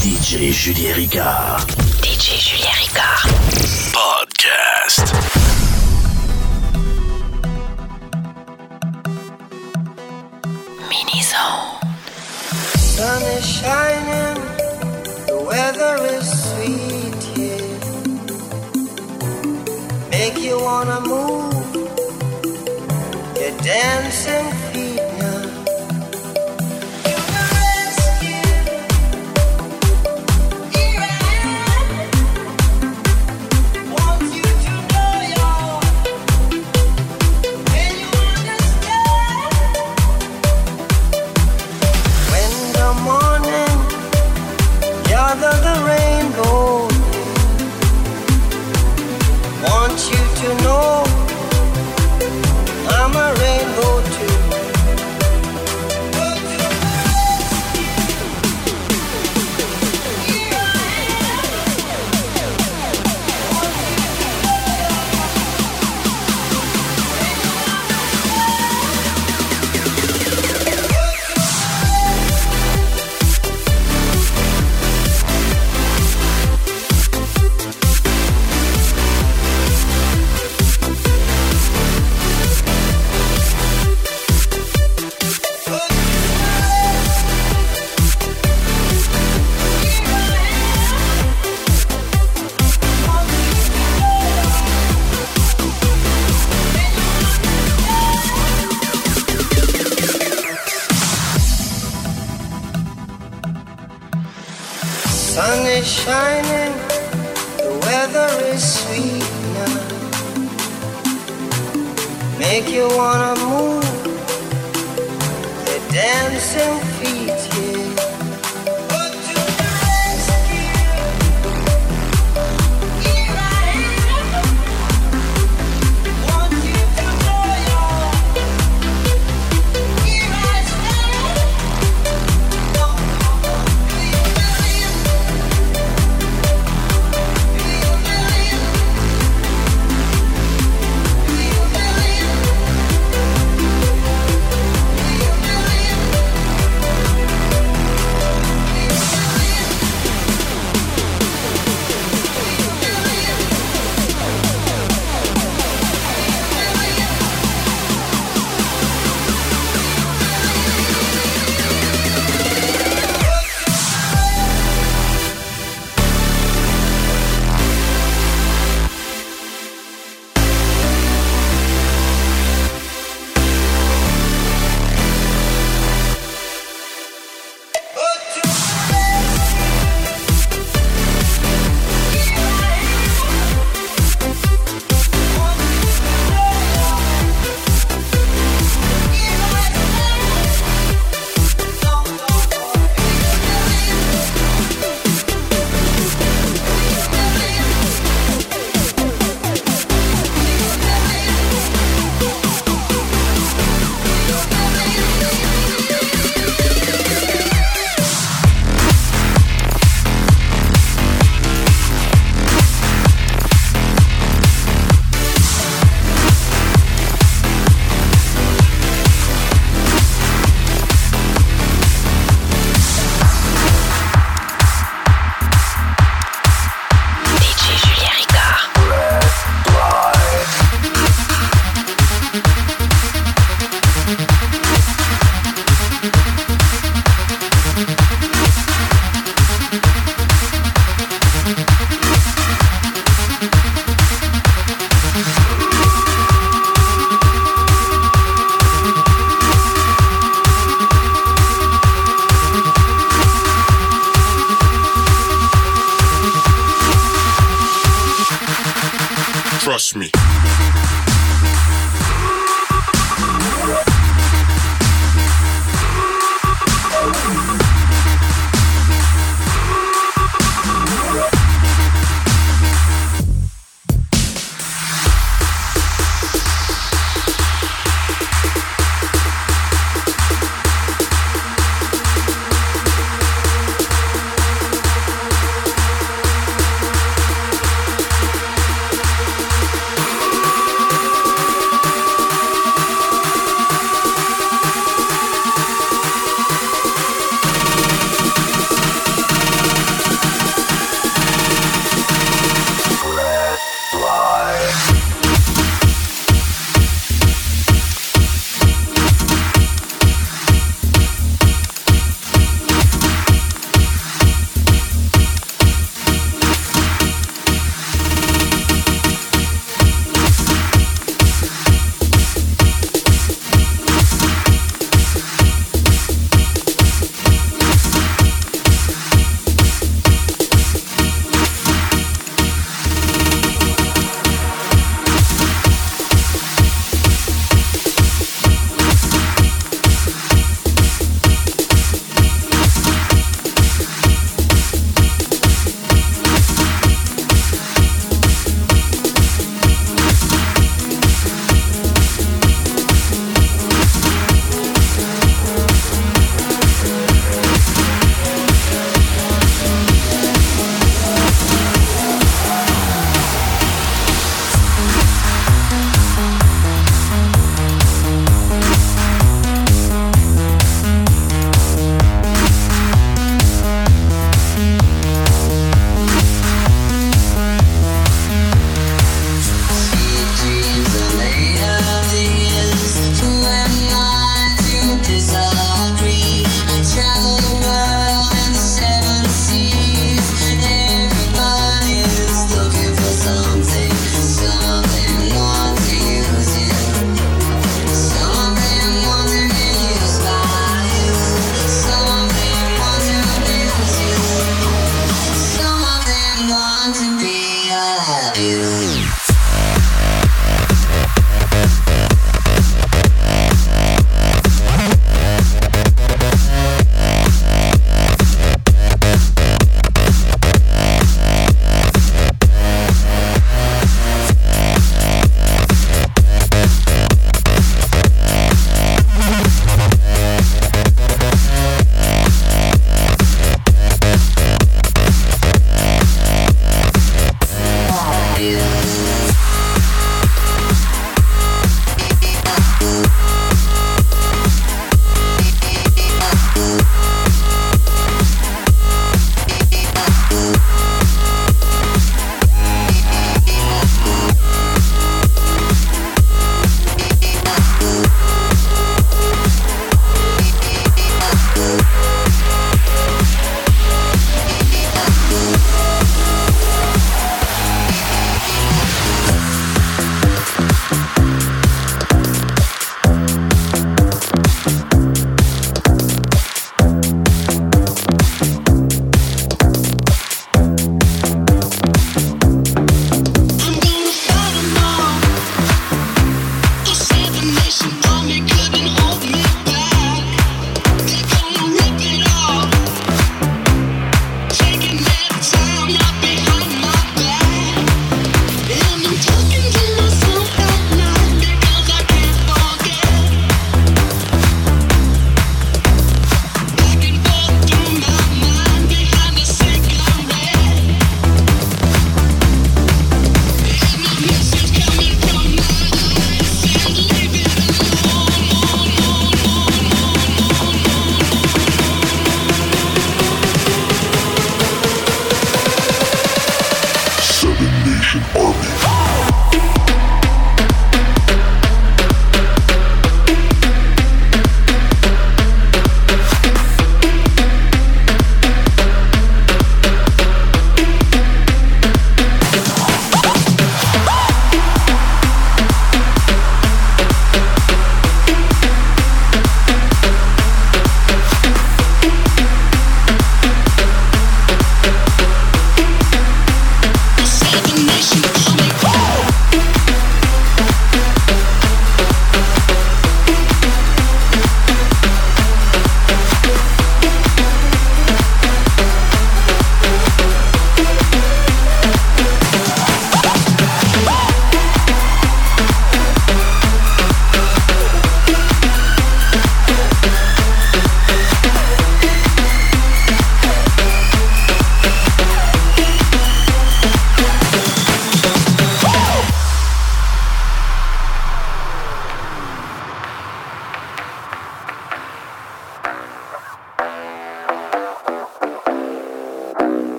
DJ Julien Ricard. DJ Julien Ricard. Podcast. Mini Zone. Sun is shining, the weather is sweet. Yeah. Make you wanna move. You're dancing.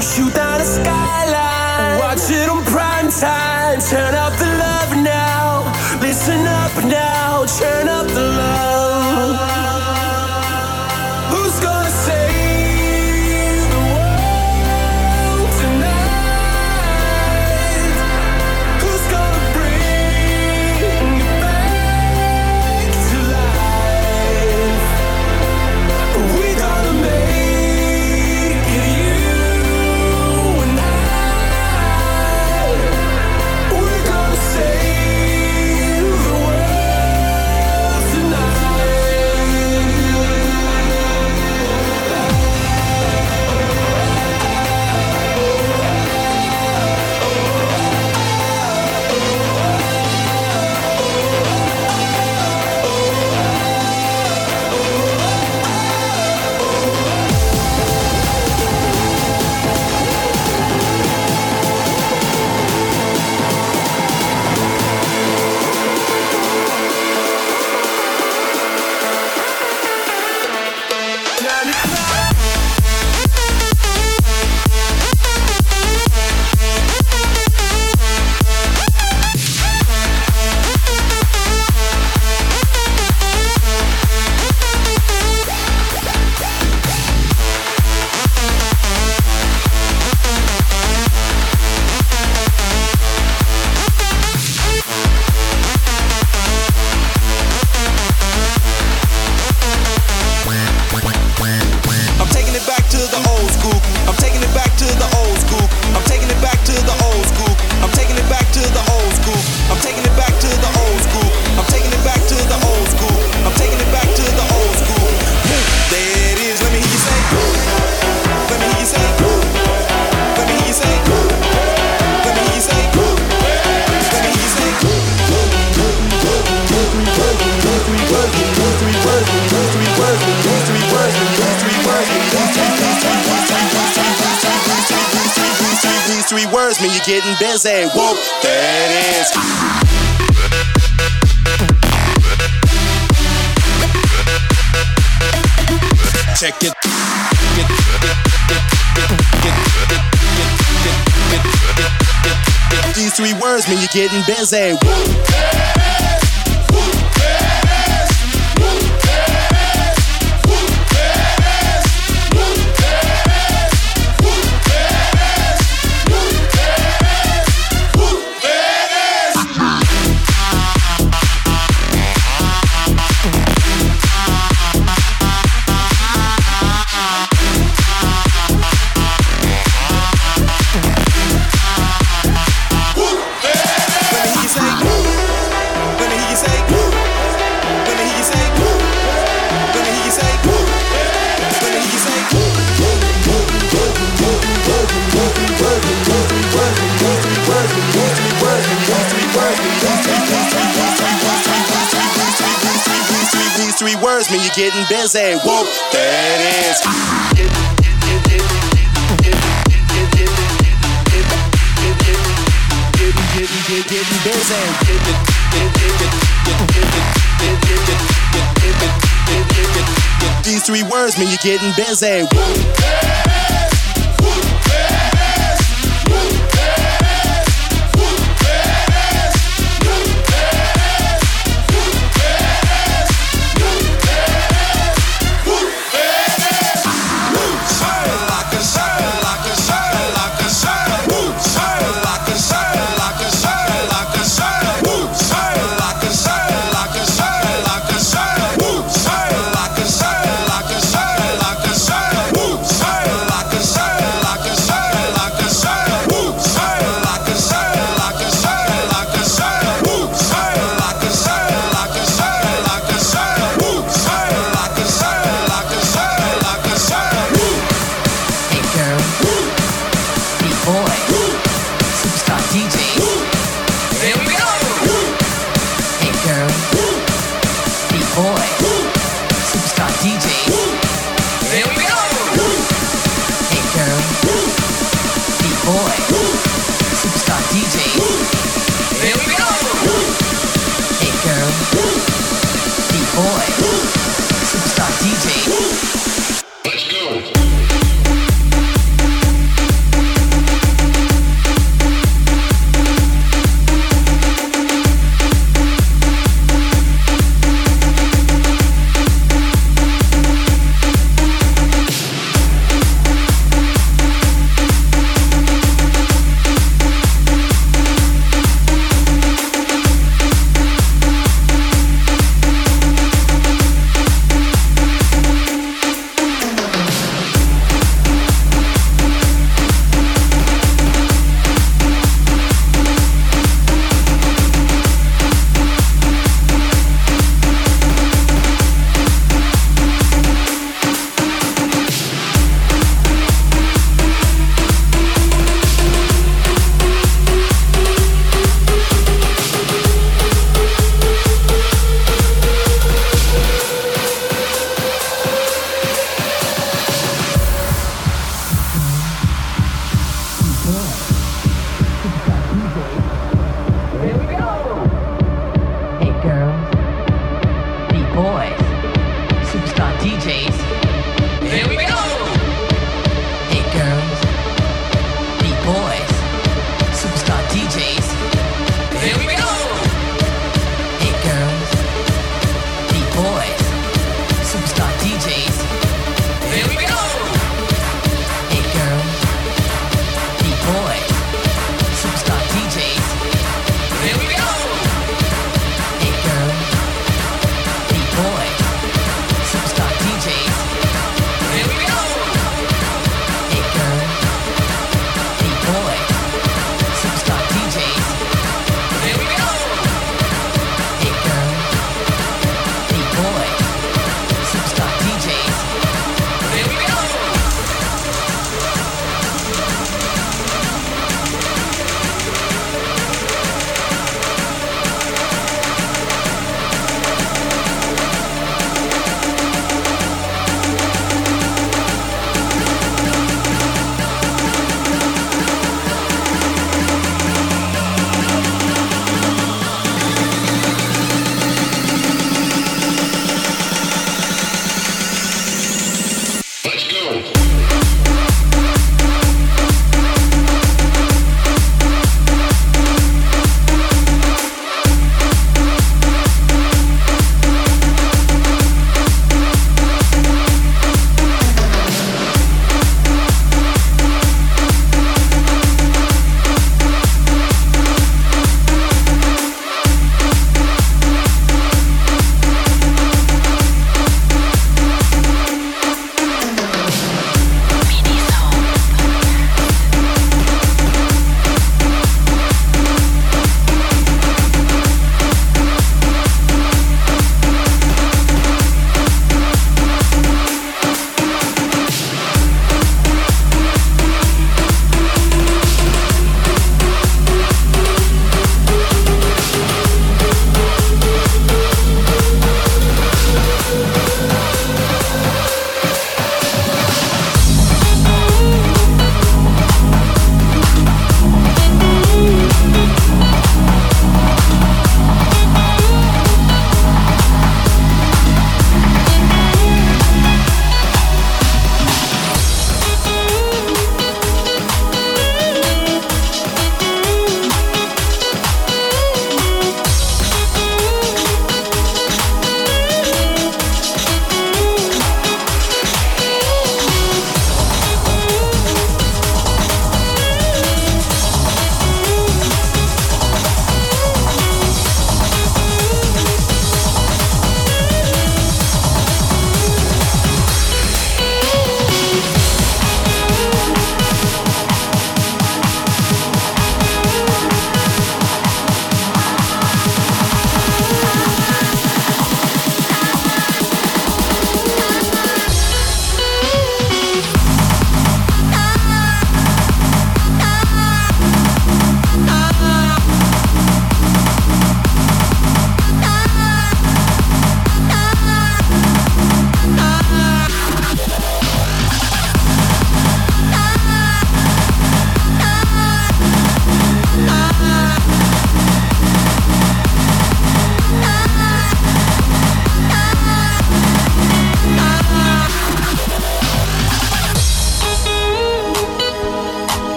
Shoot down that is. Getting, busy. These three words mean you're getting busy.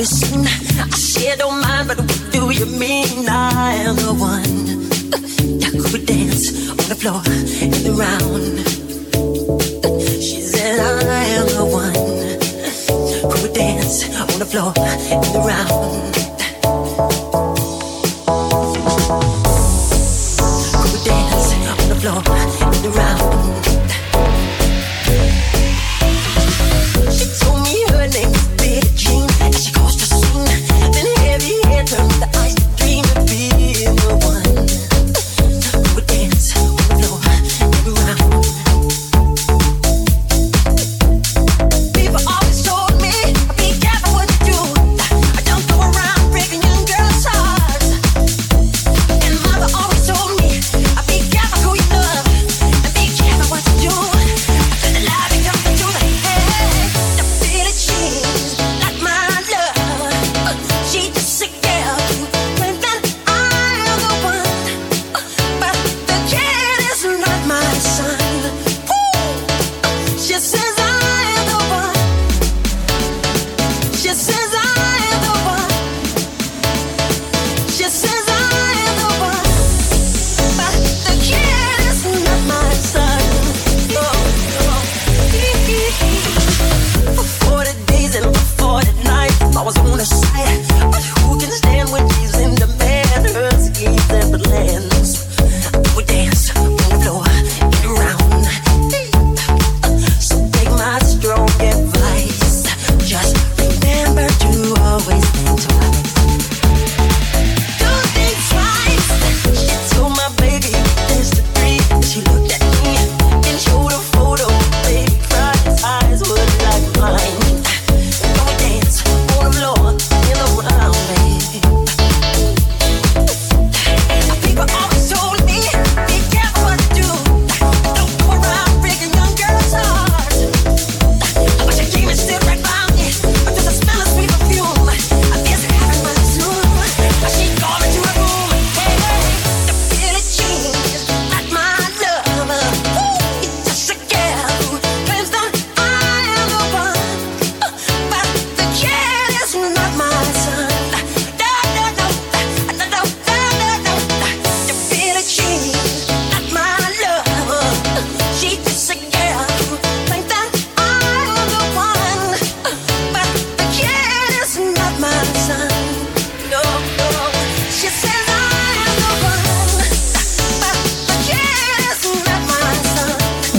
be seen. I sure don't mind, but what do you mean? I am the one that could dance on the floor and around. She said, I am the one who would dance on the floor and around.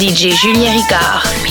DJ Julien Ricard.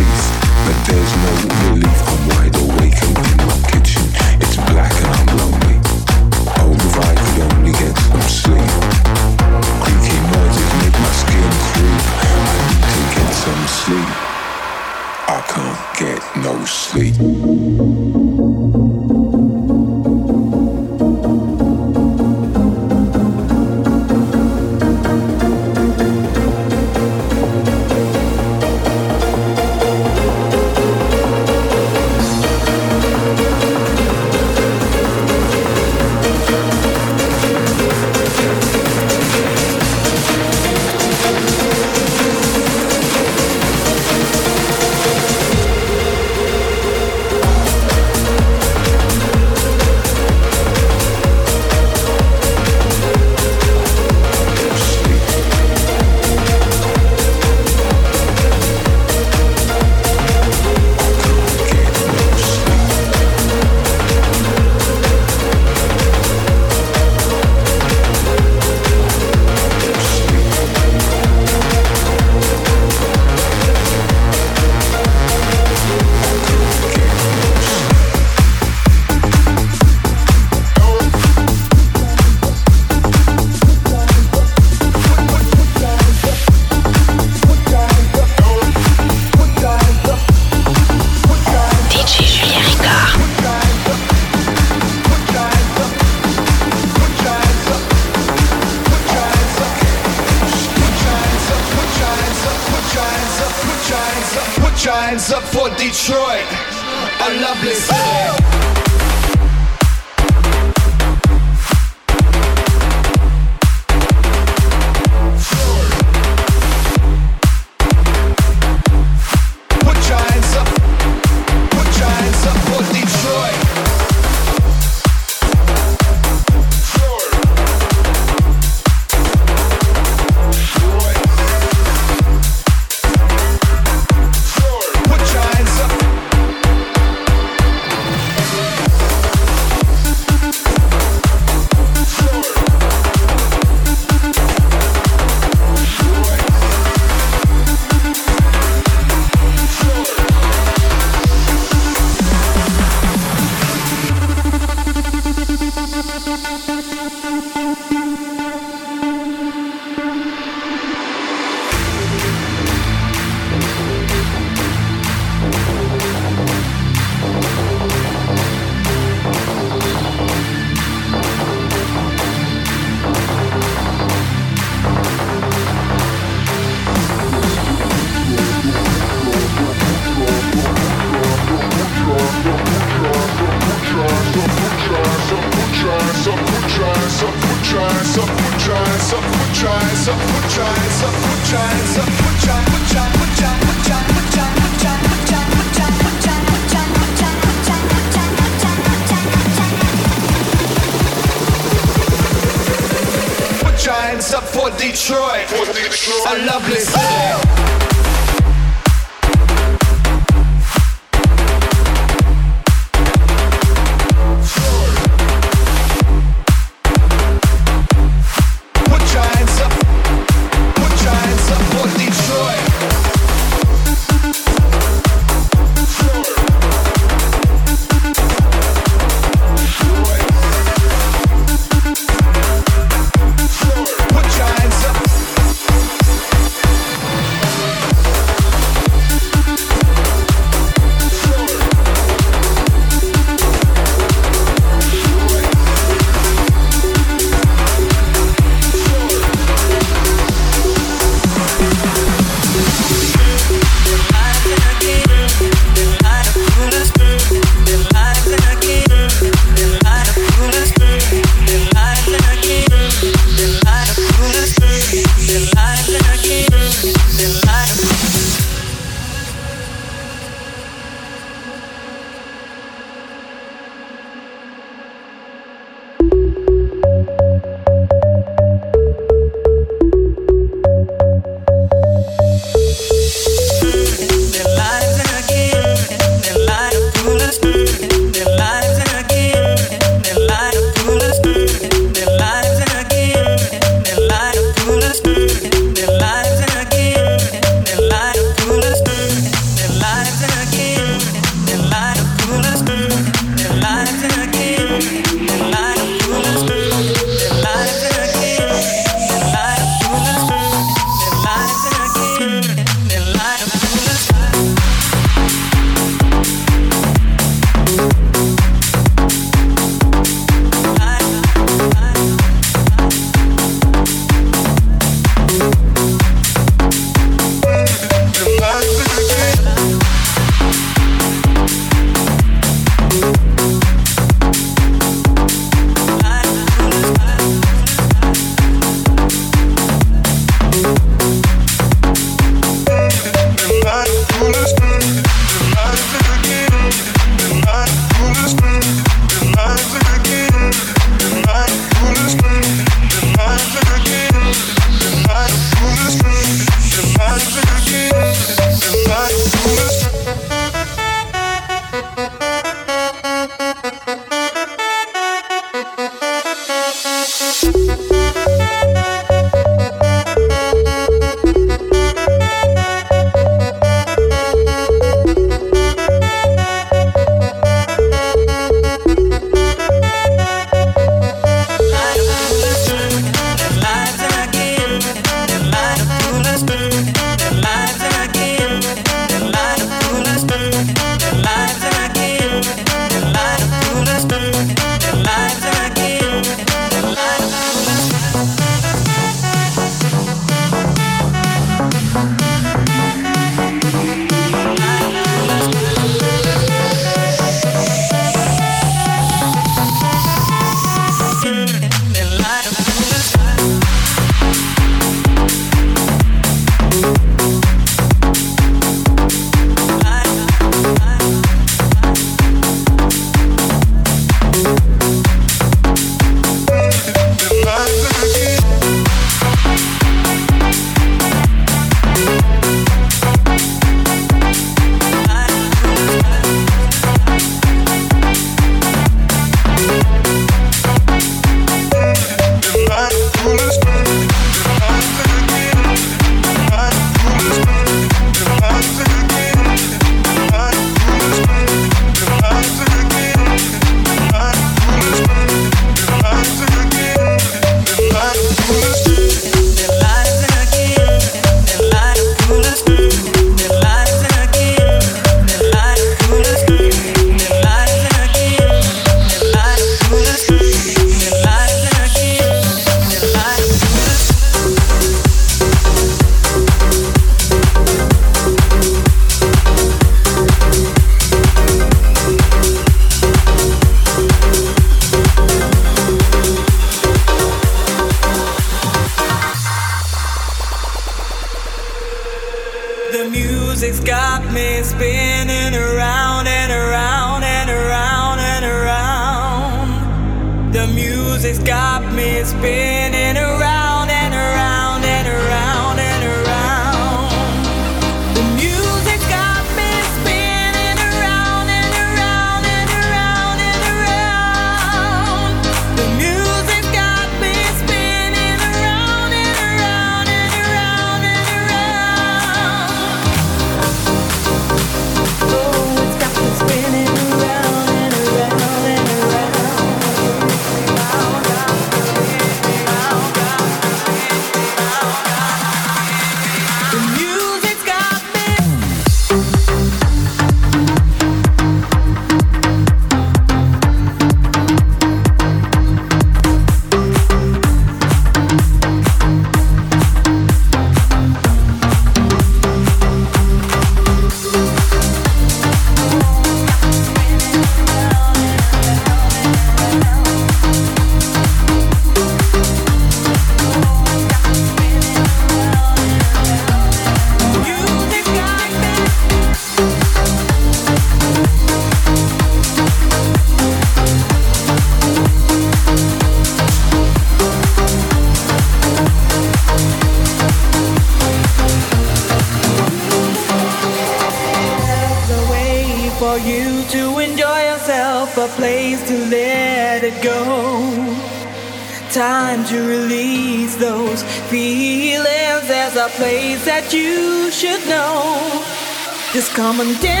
come and dance